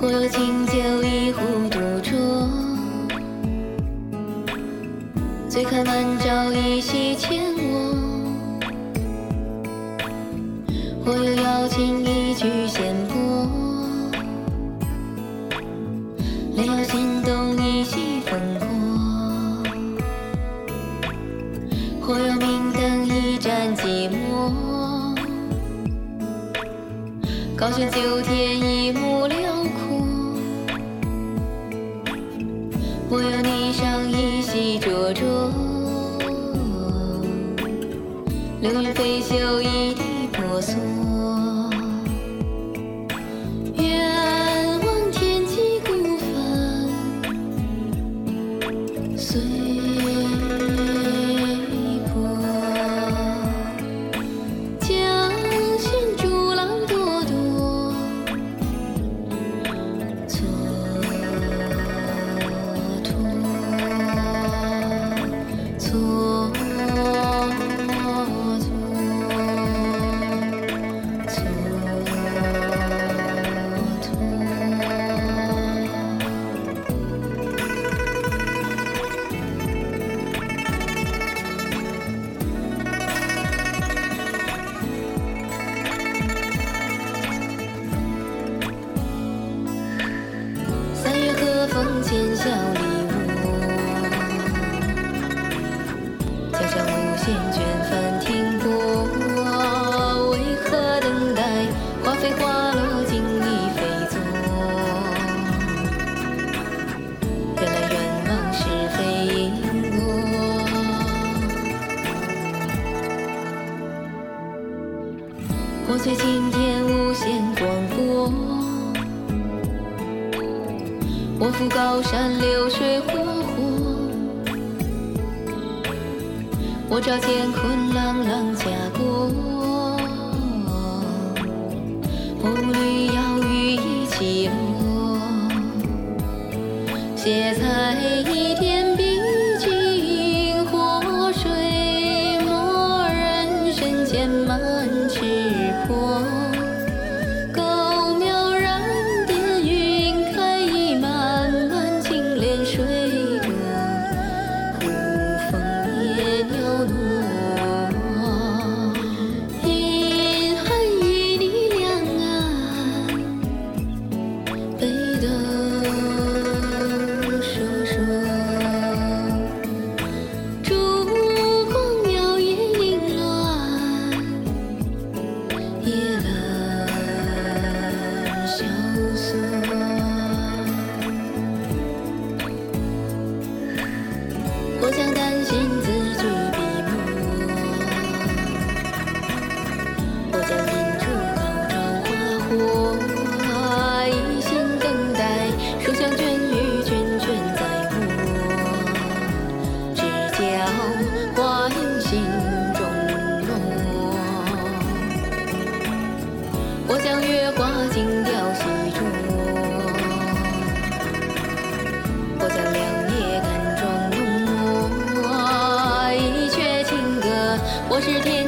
或有清酒一壶独酌，醉看满朝依稀牵我；或有瑶琴一曲弦拨，莲摇心动一夕烽火；或有明灯一盏寂寞，高悬九天一幕辽阔。我有霓裳一袭和风浅笑离我，家乡无限卷帆停泊。为何等待花飞花落，尽已非昨？原来愿望是非因果。或随晴天无限广阔。我赴高山流水火火，我照乾坤朗朗家国。我将担心自是天